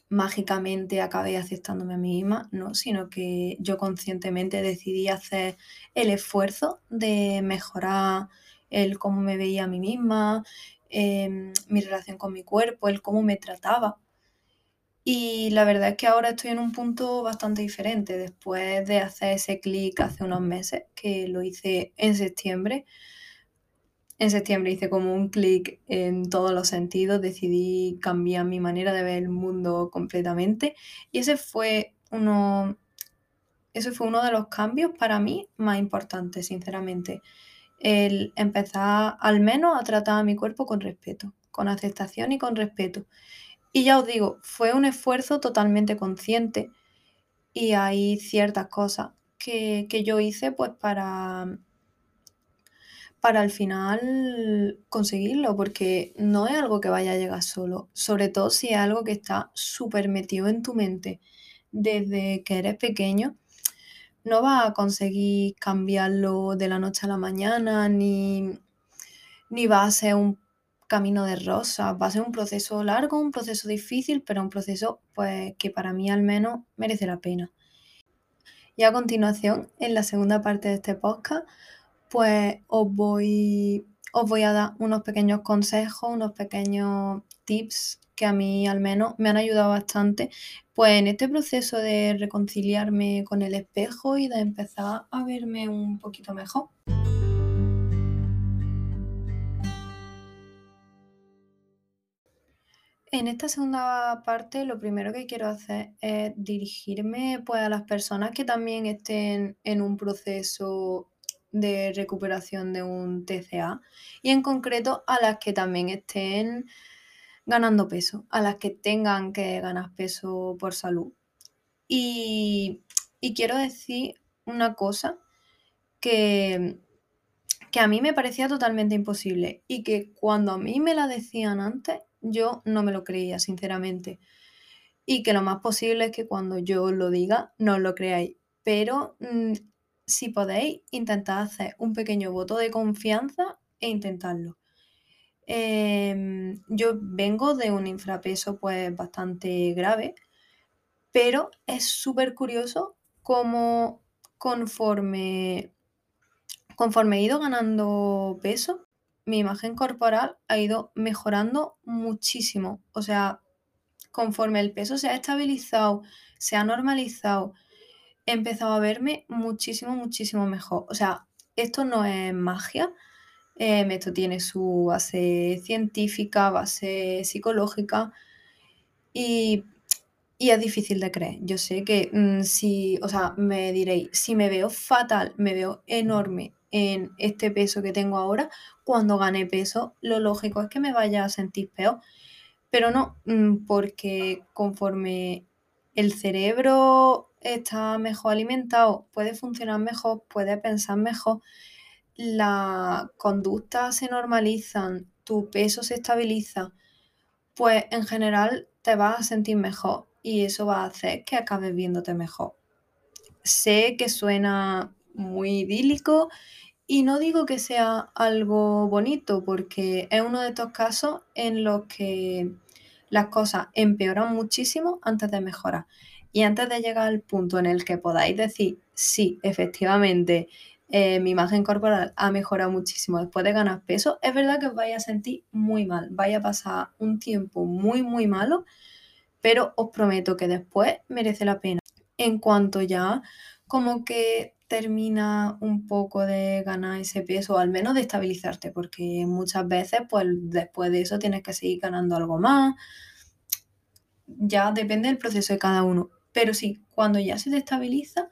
mágicamente acabé aceptándome a mí misma, no, sino que yo conscientemente decidí hacer el esfuerzo de mejorar el cómo me veía a mí misma, em, mi relación con mi cuerpo, el cómo me trataba. Y la verdad es que ahora estoy en un punto bastante diferente después de hacer ese clic hace unos meses, que lo hice en septiembre. En septiembre hice como un clic en todos los sentidos, decidí cambiar mi manera de ver el mundo completamente y ese fue uno, ese fue uno de los cambios para mí más importantes, sinceramente. El empezar al menos a tratar a mi cuerpo con respeto, con aceptación y con respeto. Y ya os digo, fue un esfuerzo totalmente consciente y hay ciertas cosas que, yo hice pues para, para al final conseguirlo, porque no es algo que vaya a llegar solo, sobre todo si es algo que está súper metido en tu mente. Desde que eres pequeño, no vas a conseguir cambiarlo de la noche a la mañana, ni, ni va a ser un camino de rosa. Va a ser un proceso largo, un proceso difícil, pero un proceso pues, que para mí al menos merece la pena. Y a continuación, en la segunda parte de este podcast, pues os voy, os voy a dar unos pequeños consejos, unos pequeños tips que a mí al menos me han ayudado bastante, pues en este proceso de reconciliarme con el espejo y de empezar a verme un poquito mejor. En esta segunda parte, lo primero que quiero hacer es dirigirme pues, a las personas que también estén en un proceso de recuperación de un TCA y en concreto a las que también estén ganando peso, a las que tengan que ganar peso por salud. Y, y quiero decir una cosa que, que a mí me parecía totalmente imposible y que cuando a mí me la decían antes, yo no me lo creía, sinceramente. Y que lo más posible es que cuando yo lo diga, no lo creáis. pero mm, si podéis, intentad hacer un pequeño voto de confianza e intentarlo. Em, yo vengo de un infrapeso pues bastante grave, pero es súper curioso cómo conforme, conforme he ido ganando peso, mi imagen corporal ha ido mejorando muchísimo. O sea, conforme el peso se ha estabilizado, se ha normalizado, he empezado a verme muchísimo, muchísimo mejor. O sea, esto no es magia, em, esto tiene su base científica, base psicológica y, es difícil de creer. Yo sé que mm, si, o sea, me diréis, si me veo fatal, me veo enorme en este peso que tengo ahora, cuando gane peso, lo lógico es que me vaya a sentir peor. Pero no, mm, porque conforme el cerebro está mejor alimentado, puede funcionar mejor, puede pensar mejor, la conducta se normalizan, tu peso se estabiliza, pues en general te vas a sentir mejor y eso va a hacer que acabes viéndote mejor. Sé que suena muy idílico y no digo que sea algo bonito porque es uno de estos casos en los que las cosas empeoran muchísimo antes de mejorar. Y antes de llegar al punto en el que podáis decir, sí, efectivamente, eh, mi imagen corporal ha mejorado muchísimo después de ganar peso, es verdad que os vais a sentir muy mal, vaya a pasar un tiempo muy, muy malo, pero os prometo que después merece la pena. En cuanto ya como que termina un poco de ganar ese peso, o al menos de estabilizarte, porque muchas veces, pues después de eso tienes que seguir ganando algo más. Ya depende del proceso de cada uno. Pero sí, cuando ya se te estabiliza,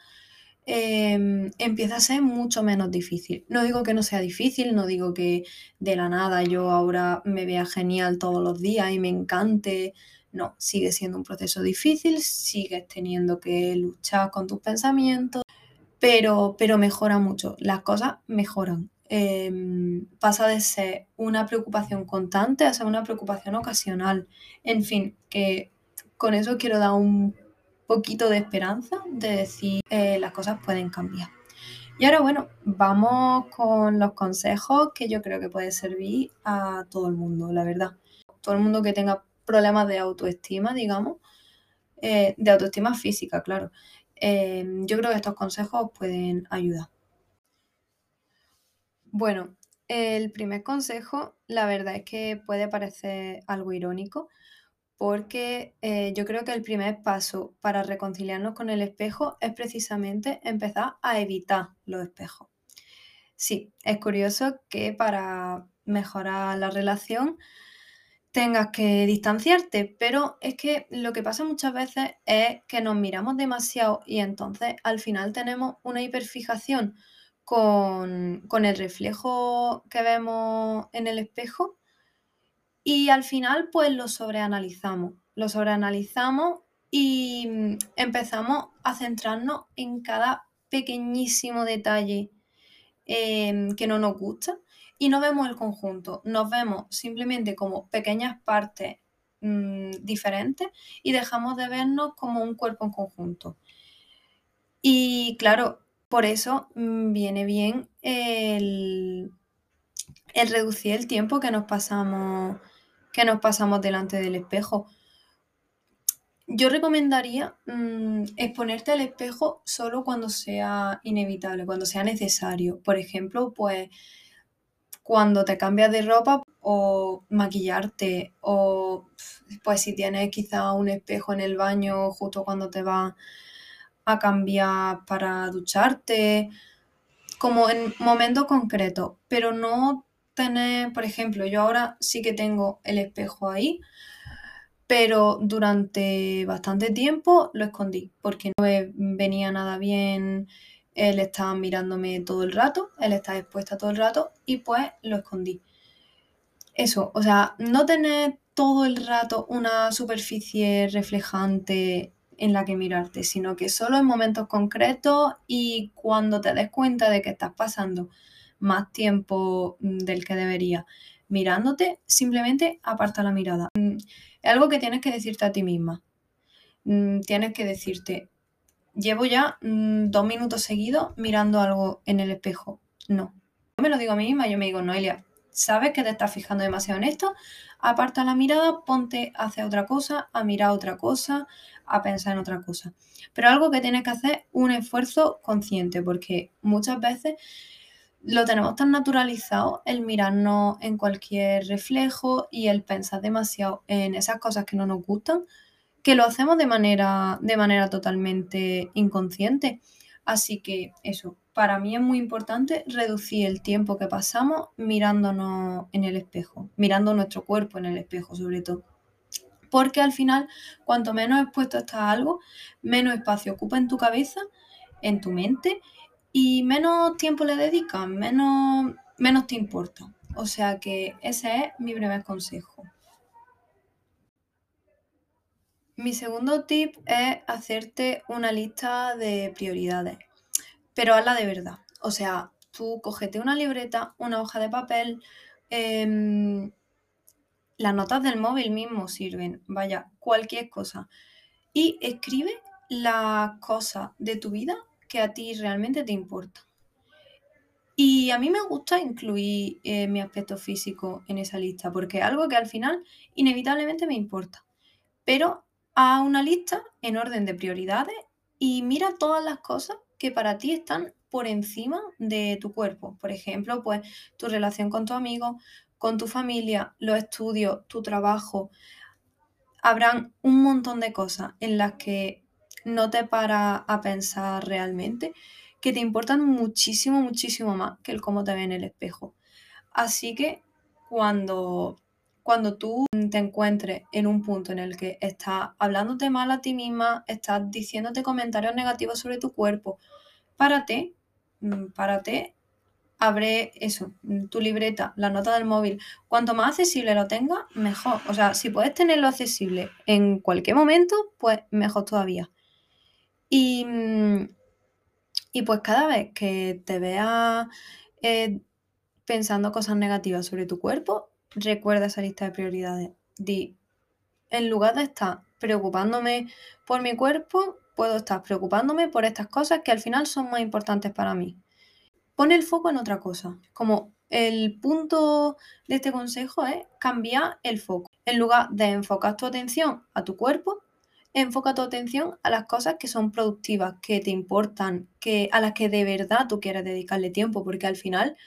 em, empieza a ser mucho menos difícil. No digo que no sea difícil, no digo que de la nada yo ahora me vea genial todos los días y me encante. No, sigue siendo un proceso difícil, sigues teniendo que luchar con tus pensamientos, pero, pero mejora mucho, las cosas mejoran. Em, pasa de ser una preocupación constante a ser una preocupación ocasional. En fin, que con eso quiero dar un poquito de esperanza de decir eh, las cosas pueden cambiar. Y ahora bueno, vamos con los consejos que yo creo que puede servir a todo el mundo, la verdad. Todo el mundo que tenga problemas de autoestima, digamos, eh, de autoestima física, claro. Em, yo creo que estos consejos pueden ayudar. Bueno, el primer consejo, la verdad es que puede parecer algo irónico, porque eh, yo creo que el primer paso para reconciliarnos con el espejo es precisamente empezar a evitar los espejos. Sí, es curioso que para mejorar la relación tengas que distanciarte, pero es que lo que pasa muchas veces es que nos miramos demasiado y entonces al final tenemos una hiperfijación con, con el reflejo que vemos en el espejo y al final pues lo sobreanalizamos, lo sobreanalizamos y mm, empezamos a centrarnos en cada pequeñísimo detalle em, que no nos gusta y no vemos el conjunto, nos vemos simplemente como pequeñas partes mm, diferentes y dejamos de vernos como un cuerpo en conjunto. Y claro, por eso mm, viene bien el, reducir el tiempo que nos pasamos que nos pasamos delante del espejo. Yo recomendaría mm, exponerte al espejo solo cuando sea inevitable, cuando sea necesario. Por ejemplo, pues cuando te cambias de ropa o maquillarte o pues si tienes quizá un espejo en el baño justo cuando te vas a cambiar para ducharte, como en momentos concretos, pero no tener, por ejemplo, yo ahora sí que tengo el espejo ahí, pero durante bastante tiempo lo escondí porque no venía nada bien, él estaba mirándome todo el rato, él estaba expuesta todo el rato y pues lo escondí. Eso, o sea, no tener todo el rato una superficie reflejante en la que mirarte, sino que solo en momentos concretos y cuando te des cuenta de que estás pasando más tiempo mm, del que debería mirándote, simplemente aparta la mirada. Mm, es algo que tienes que decirte a ti misma. Mm, tienes que decirte, llevo ya mm, dos minutos seguidos mirando algo en el espejo. No. Yo me lo digo a mí misma, yo me digo, Noelia, sabes que te estás fijando demasiado en esto, aparta la mirada, ponte hacia otra cosa, a mirar otra cosa, a pensar en otra cosa. Pero algo que tienes que hacer un esfuerzo consciente, porque muchas veces lo tenemos tan naturalizado el mirarnos en cualquier reflejo y el pensar demasiado en esas cosas que no nos gustan, que lo hacemos de manera, de manera totalmente inconsciente. Así que eso, para mí es muy importante reducir el tiempo que pasamos mirándonos en el espejo, mirando nuestro cuerpo en el espejo sobre todo. Porque al final, cuanto menos expuesto estás a algo, menos espacio ocupa en tu cabeza, en tu mente y menos tiempo le dedicas, menos, menos te importa. O sea que ese es mi primer consejo. Mi segundo tip es hacerte una lista de prioridades, pero hazla de verdad. O sea, tú cógete una libreta, una hoja de papel, em, las notas del móvil mismo sirven, vaya, cualquier cosa. Y escribe las cosas de tu vida que a ti realmente te importa. Y a mí me gusta incluir eh, mi aspecto físico en esa lista, porque es algo que al final inevitablemente me importa. Pero a una lista en orden de prioridades y mira todas las cosas que para ti están por encima de tu cuerpo. Por ejemplo, pues tu relación con tu amigo, con tu familia, los estudios, tu trabajo. Habrán un montón de cosas en las que no te para a pensar realmente, que te importan muchísimo, muchísimo más que el cómo te ve en el espejo. Así que cuando, cuando tú te encuentres en un punto en el que estás hablándote mal a ti misma, estás diciéndote comentarios negativos sobre tu cuerpo, párate, mm, párate, abre eso, mm, tu libreta, la nota del móvil. Cuanto más accesible lo tengas, mejor. O sea, si puedes tenerlo accesible en cualquier momento, pues mejor todavía. Y, mm, y pues cada vez que te veas eh, pensando cosas negativas sobre tu cuerpo, recuerda esa lista de prioridades. Di, en lugar de estar preocupándome por mi cuerpo, puedo estar preocupándome por estas cosas que al final son más importantes para mí. Pon el foco en otra cosa. Como el punto de este consejo es cambiar el foco. En lugar de enfocar tu atención a tu cuerpo, enfoca tu atención a las cosas que son productivas, que te importan, que, a las que de verdad tú quieres dedicarle tiempo, porque al final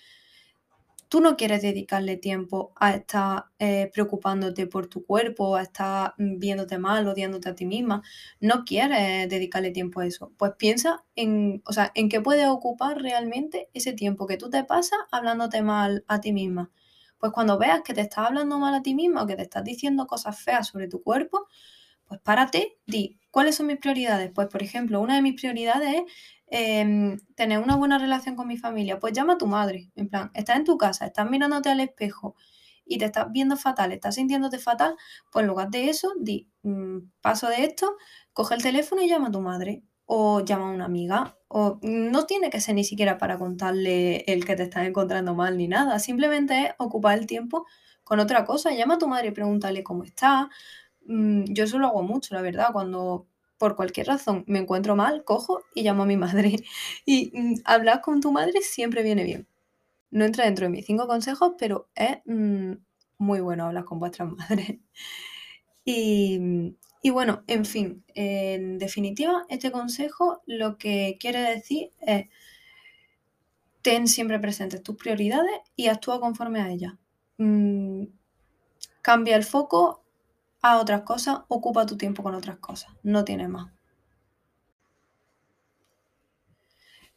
tú no quieres dedicarle tiempo a estar eh, preocupándote por tu cuerpo, a estar viéndote mal, odiándote a ti misma, no quieres dedicarle tiempo a eso. Pues piensa en, o sea, en qué puedes ocupar realmente ese tiempo que tú te pasas hablándote mal a ti misma. Pues cuando veas que te estás hablando mal a ti misma o que te estás diciendo cosas feas sobre tu cuerpo, pues párate, di, ¿cuáles son mis prioridades? Pues, por ejemplo, una de mis prioridades es em, tener una buena relación con mi familia. Pues llama a tu madre, en plan, estás en tu casa, estás mirándote al espejo y te estás viendo fatal, estás sintiéndote fatal, pues en lugar de eso, di, mm, paso de esto, coge el teléfono y llama a tu madre o llama a una amiga. O no tiene que ser ni siquiera para contarle el que te estás encontrando mal ni nada. Simplemente es ocupar el tiempo con otra cosa. Llama a tu madre y pregúntale cómo está. Mm, yo eso lo hago mucho, la verdad, cuando por cualquier razón me encuentro mal, cojo y llamo a mi madre. *laughs* Y mm, hablar con tu madre siempre viene bien. No entra dentro de mis cinco consejos, pero es mm, muy bueno hablar con vuestras *laughs* madres. Y, y bueno, en fin, en definitiva, este consejo lo que quiere decir es ten siempre presentes tus prioridades y actúa conforme a ellas. cambia el foco a otras cosas, ocupa tu tiempo con otras cosas, no tienes más.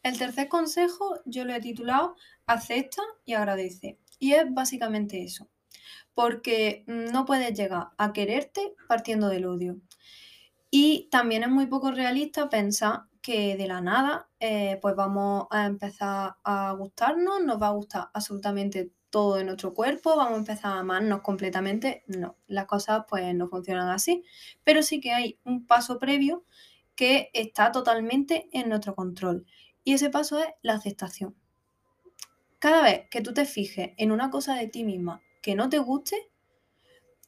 El tercer consejo yo lo he titulado Acepta y agradece. Y es básicamente eso. Porque no puedes llegar a quererte partiendo del odio. Y también es muy poco realista pensar que de la nada eh, pues vamos a empezar a gustarnos, nos va a gustar absolutamente todo de nuestro cuerpo, vamos a empezar a amarnos completamente. No, las cosas pues no funcionan así, pero sí que hay un paso previo que está totalmente en nuestro control. Y ese paso es la aceptación. Cada vez que tú te fijes en una cosa de ti misma que no te guste,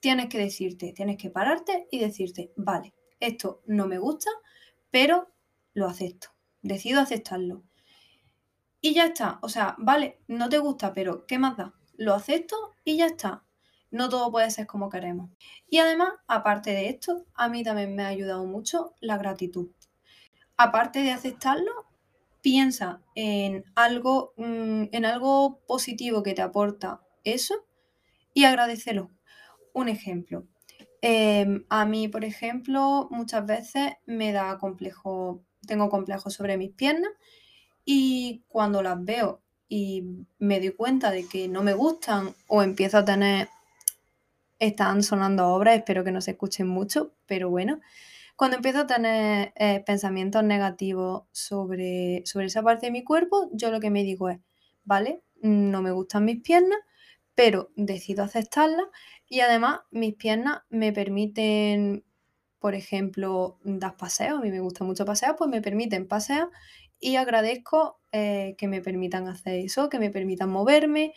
tienes que decirte, tienes que pararte y decirte, vale, esto no me gusta, pero lo acepto, decido aceptarlo. Y ya está, o sea, vale, no te gusta, pero ¿qué más da? Lo acepto y ya está. No todo puede ser como queremos. Y además, aparte de esto, a mí también me ha ayudado mucho la gratitud. Aparte de aceptarlo, piensa en algo, mm, en algo positivo que te aporta eso y agradecelo. Un ejemplo. Em, a mí, por ejemplo, muchas veces me da complejo, tengo complejo sobre mis piernas y cuando las veo y me doy cuenta de que no me gustan o empiezo a tener, están sonando obras, espero que no se escuchen mucho, pero bueno, cuando empiezo a tener eh, pensamientos negativos sobre, sobre esa parte de mi cuerpo, yo lo que me digo es, vale, no me gustan mis piernas, pero decido aceptarlas y además mis piernas me permiten, por ejemplo, dar paseos, a mí me gusta mucho pasear, pues me permiten pasear y agradezco eh, que me permitan hacer eso, que me permitan moverme.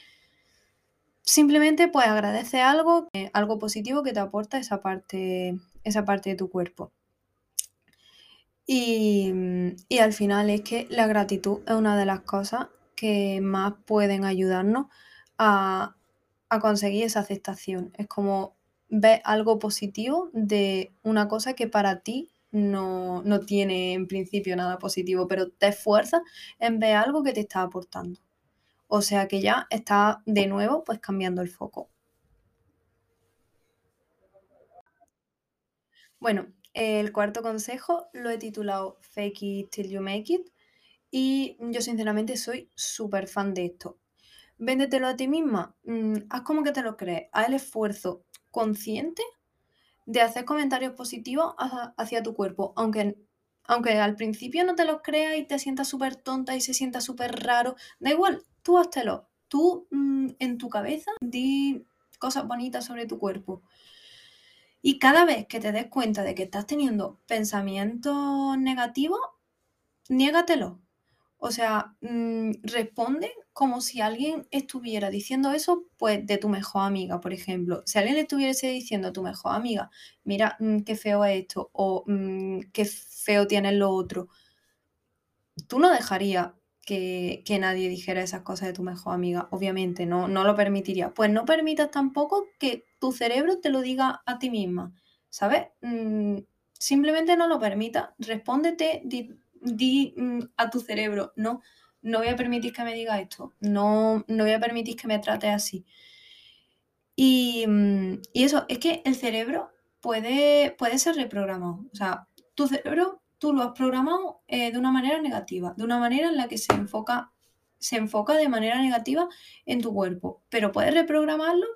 Simplemente pues agradece algo, algo positivo que te aporta esa parte, esa parte de tu cuerpo. Mm, y, al final es que la gratitud es una de las cosas que más pueden ayudarnos a, conseguir esa aceptación. Es como ver algo positivo de una cosa que para ti no, no, tiene en principio nada positivo, pero te esfuerzas en ver algo que te está aportando. O sea que ya está de nuevo pues cambiando el foco. Bueno, el cuarto consejo lo he titulado Fake it till you make it y yo sinceramente soy súper fan de esto. Véndetelo a ti misma, mm, haz como que te lo crees, haz el esfuerzo consciente de hacer comentarios positivos hacia, tu cuerpo, aunque, aunque al principio no te los creas y te sientas súper tonta y se sienta súper raro, da igual, tú háztelo, tú mm, en tu cabeza di cosas bonitas sobre tu cuerpo. Y cada vez que te des cuenta de que estás teniendo pensamientos negativos, niégatelo. O sea, mm, responde como si alguien estuviera diciendo eso, pues de tu mejor amiga, por ejemplo. Si alguien le estuviese diciendo a tu mejor amiga, mira, mm, qué feo es esto, o mm, qué feo tienes lo otro, tú no dejarías que, nadie dijera esas cosas de tu mejor amiga, obviamente, no, no lo permitiría. Pues no permitas tampoco que tu cerebro te lo diga a ti misma, ¿sabes? Simplemente no lo permitas, respóndete, mm, a tu cerebro, no, no voy a permitir que me diga esto, no, no voy a permitir que me trate así. Y, mm, y, eso, es que el cerebro puede, puede ser reprogramado. O sea, tu cerebro tú lo has programado eh, de una manera negativa, de una manera en la que se enfoca, se enfoca de manera negativa en tu cuerpo, pero puedes reprogramarlo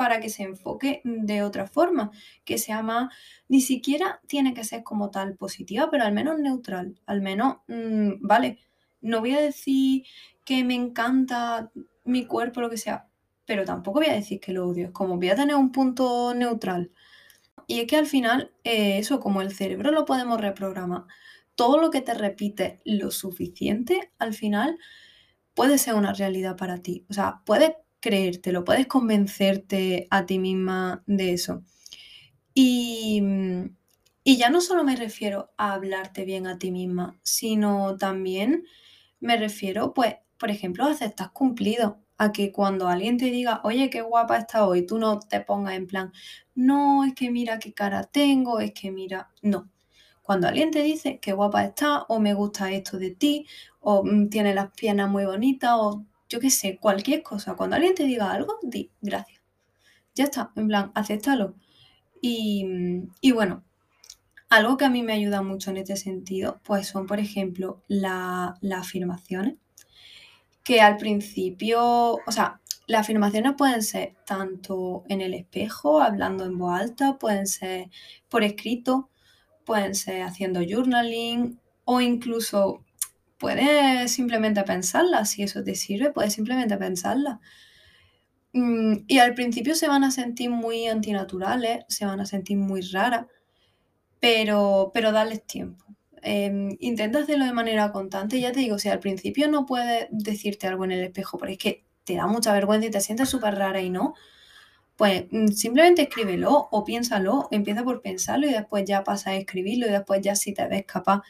para que se enfoque de otra forma, que sea más, ni siquiera tiene que ser como tal positiva, pero al menos neutral, al menos, mm, vale, no voy a decir que me encanta mi cuerpo, lo que sea, pero tampoco voy a decir que lo odio, es como voy a tener un punto neutral. Y es que al final, eh, eso, como el cerebro lo podemos reprogramar, todo lo que te repite lo suficiente, al final puede ser una realidad para ti. O sea, puedes creértelo, puedes convencerte a ti misma de eso. Y, y ya no solo me refiero a hablarte bien a ti misma, sino también me refiero, pues, por ejemplo, a aceptar cumplido a que cuando alguien te diga, oye, qué guapa está hoy, tú no te pongas en plan, no, es que mira qué cara tengo, es que mira, no. Cuando alguien te dice qué guapa está, o me gusta esto de ti, o mm, tiene las piernas muy bonitas, o yo qué sé, cualquier cosa, cuando alguien te diga algo, di gracias. Ya está, en plan, acéptalo. Y, y bueno, algo que a mí me ayuda mucho en este sentido, pues son, por ejemplo, las afirmaciones que al principio, o sea, las afirmaciones pueden ser tanto en el espejo, hablando en voz alta, pueden ser por escrito, pueden ser haciendo journaling o incluso puedes simplemente pensarlas, si eso te sirve, puedes simplemente pensarlas. Mm, y al principio se van a sentir muy antinaturales, se van a sentir muy raras, pero, pero darles tiempo. Em, intenta hacerlo de manera constante. Ya te digo, si al principio no puedes decirte algo en el espejo, porque es que te da mucha vergüenza y te sientes súper rara y no, pues mm, simplemente escríbelo o piénsalo, empieza por pensarlo y después ya pasa a escribirlo y después ya si te ves capaz,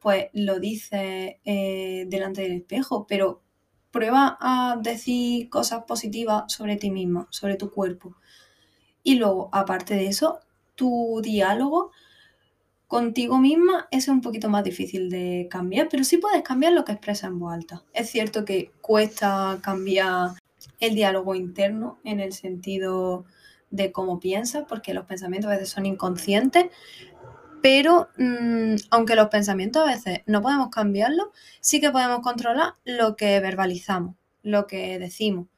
pues lo dices eh, delante del espejo, pero prueba a decir cosas positivas sobre ti misma, sobre tu cuerpo. Y luego, aparte de eso, tu diálogo contigo misma es un poquito más difícil de cambiar, pero sí puedes cambiar lo que expresas en voz alta. Es cierto que cuesta cambiar el diálogo interno en el sentido de cómo piensas, porque los pensamientos a veces son inconscientes, pero mm, aunque los pensamientos a veces no podemos cambiarlos, sí que podemos controlar lo que verbalizamos, lo que decimos.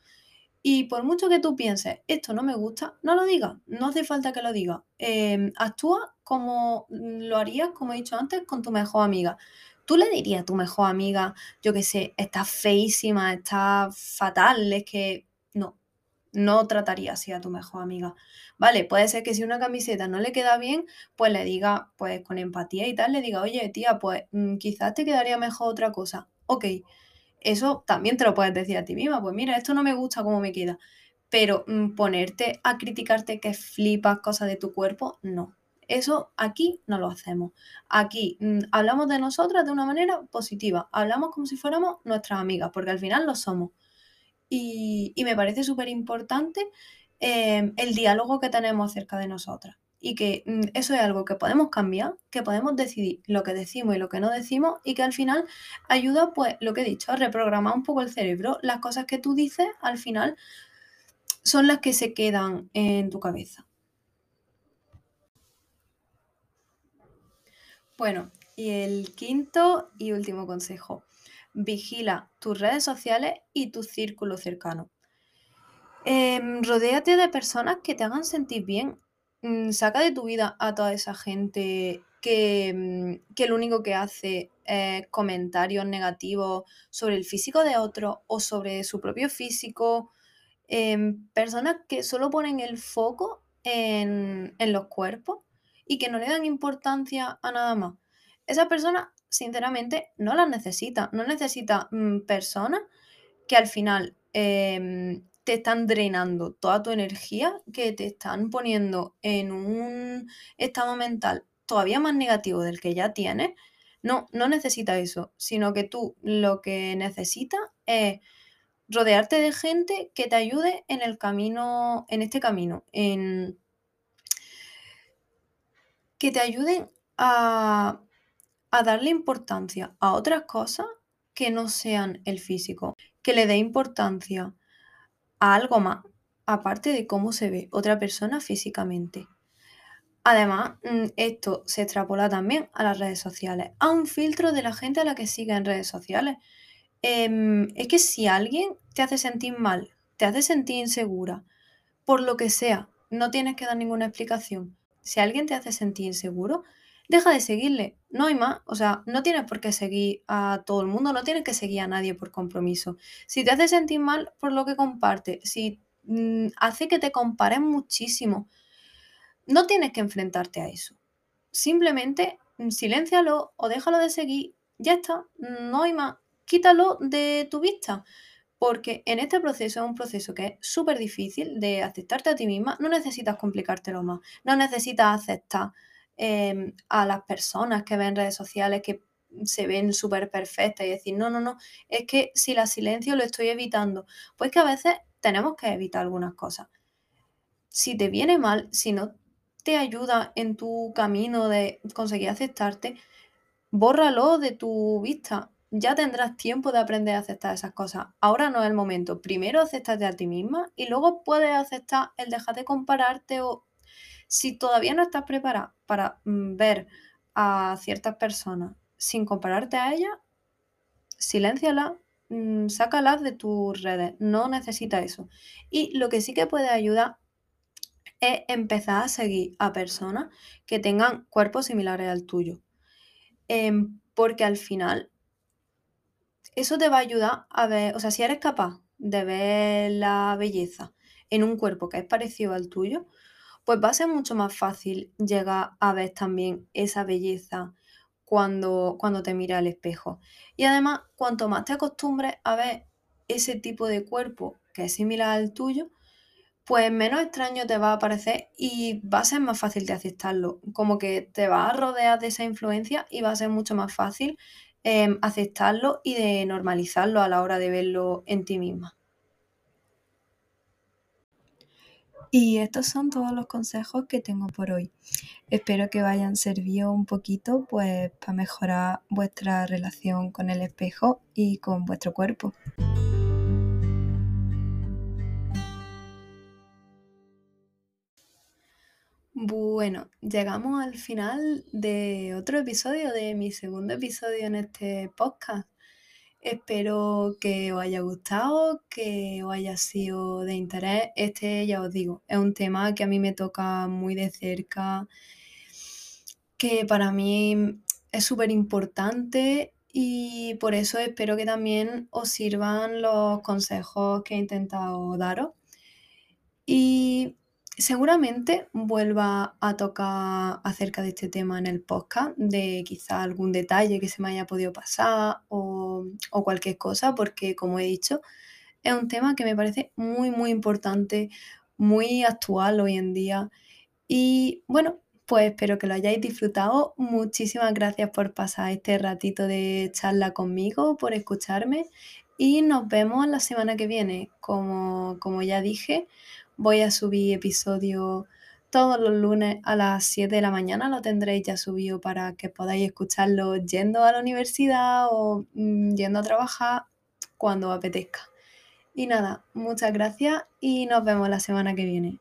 Y por mucho que tú pienses, esto no me gusta, no lo digas, no hace falta que lo digas. Em, actúa como lo harías, como he dicho antes, con tu mejor amiga. Tú le dirías a tu mejor amiga, yo qué sé, está feísima, está fatal, es que no, trataría así a tu mejor amiga. Vale, puede ser que si una camiseta no le queda bien, pues le diga, pues con empatía y tal, le diga, oye, tía, pues mm, quizás te quedaría mejor otra cosa. Ok, eso también te lo puedes decir a ti misma, pues mira, esto no me gusta cómo me queda. Pero mm, ponerte a criticarte que flipas cosas de tu cuerpo, no. Eso aquí no lo hacemos. Aquí mm, hablamos de nosotras de una manera positiva. Hablamos como si fuéramos nuestras amigas, porque al final lo somos. Y, me parece súper importante eh, el diálogo que tenemos acerca de nosotras y que mm, eso es algo que podemos cambiar, que podemos decidir lo que decimos y lo que no decimos y que al final ayuda, pues lo que he dicho, a reprogramar un poco el cerebro. Las cosas que tú dices al final son las que se quedan en tu cabeza. Bueno, y el quinto y último consejo, vigila tus redes sociales y tu círculo cercano. Em, rodéate de personas que te hagan sentir bien, Mm, saca de tu vida a toda esa gente que, mm, que lo único que hace es comentarios negativos sobre el físico de otro o sobre su propio físico. Em, personas que solo ponen el foco en, los cuerpos y que no le dan importancia a nada más. Esa persona, sinceramente, no las necesita. No necesita mm, personas que al final em, te están drenando toda tu energía, que te están poniendo en un estado mental todavía más negativo del que ya tienes, no, no necesitas eso, sino que tú lo que necesitas es rodearte de gente que te ayude en el camino, en este camino, en que te ayuden a, a darle importancia a otras cosas que no sean el físico, que le dé importancia a algo más, aparte de cómo se ve otra persona físicamente. Además, mm, esto se extrapola también a las redes sociales, a un filtro de la gente a la que sigue en redes sociales. Em, es que si alguien te hace sentir mal, te hace sentir insegura, por lo que sea, no tienes que dar ninguna explicación. Si alguien te hace sentir inseguro, deja de seguirle. No hay más. O sea, no tienes por qué seguir a todo el mundo, no tienes que seguir a nadie por compromiso. Si te hace sentir mal por lo que comparte, si mm, hace que te comparen muchísimo, no tienes que enfrentarte a eso. Simplemente mm, siléncialo o déjalo de seguir. Ya está, no hay más. Quítalo de tu vista. Porque en este proceso es un proceso que es súper difícil de aceptarte a ti misma. No necesitas complicártelo más. No necesitas aceptar Em, a las personas que ven redes sociales que se ven súper perfectas y decir, no, no, no, es que si la silencio lo estoy evitando. Pues que a veces tenemos que evitar algunas cosas. Si te viene mal, si no te ayuda en tu camino de conseguir aceptarte, bórralo de tu vista. Ya tendrás tiempo de aprender a aceptar esas cosas. Ahora no es el momento. Primero acéptate a ti misma y luego puedes aceptar el dejar de compararte o si todavía no estás preparada para mm, ver a ciertas personas sin compararte a ellas, silénciala, mm, sácalas de tus redes, no necesita eso. Y lo que sí que puede ayudar es empezar a seguir a personas que tengan cuerpos similares al tuyo. Em, porque al final eso te va a ayudar a ver, o sea, si eres capaz de ver la belleza en un cuerpo que es parecido al tuyo, pues va a ser mucho más fácil llegar a ver también esa belleza cuando, cuando te mira al espejo. Y además, cuanto más te acostumbres a ver ese tipo de cuerpo que es similar al tuyo, pues menos extraño te va a parecer y va a ser más fácil de aceptarlo. Como que te vas a rodear de esa influencia y va a ser mucho más fácil em, aceptarlo y de normalizarlo a la hora de verlo en ti misma. Y estos son todos los consejos que tengo por hoy. Espero que vayan servido un poquito pues para mejorar vuestra relación con el espejo y con vuestro cuerpo. Bueno, llegamos al final de otro episodio, de mi segundo episodio en este podcast. Espero que os haya gustado, que os haya sido de interés. Este, ya os digo, es un tema que a mí me toca muy de cerca, que para mí es súper importante y por eso espero que también os sirvan los consejos que he intentado daros. Y seguramente vuelva a tocar acerca de este tema en el podcast, de quizá algún detalle que se me haya podido pasar o, cualquier cosa, porque como he dicho, es un tema que me parece muy, muy importante, muy actual hoy en día. Y bueno, pues espero que lo hayáis disfrutado. Muchísimas gracias por pasar este ratito de charla conmigo, por escucharme y nos vemos la semana que viene. Como, como ya dije, voy a subir episodio todos los lunes a las 7 de la mañana. Lo tendréis ya subido para que podáis escucharlo yendo a la universidad o mm, yendo a trabajar cuando apetezca. Y nada, muchas gracias y nos vemos la semana que viene.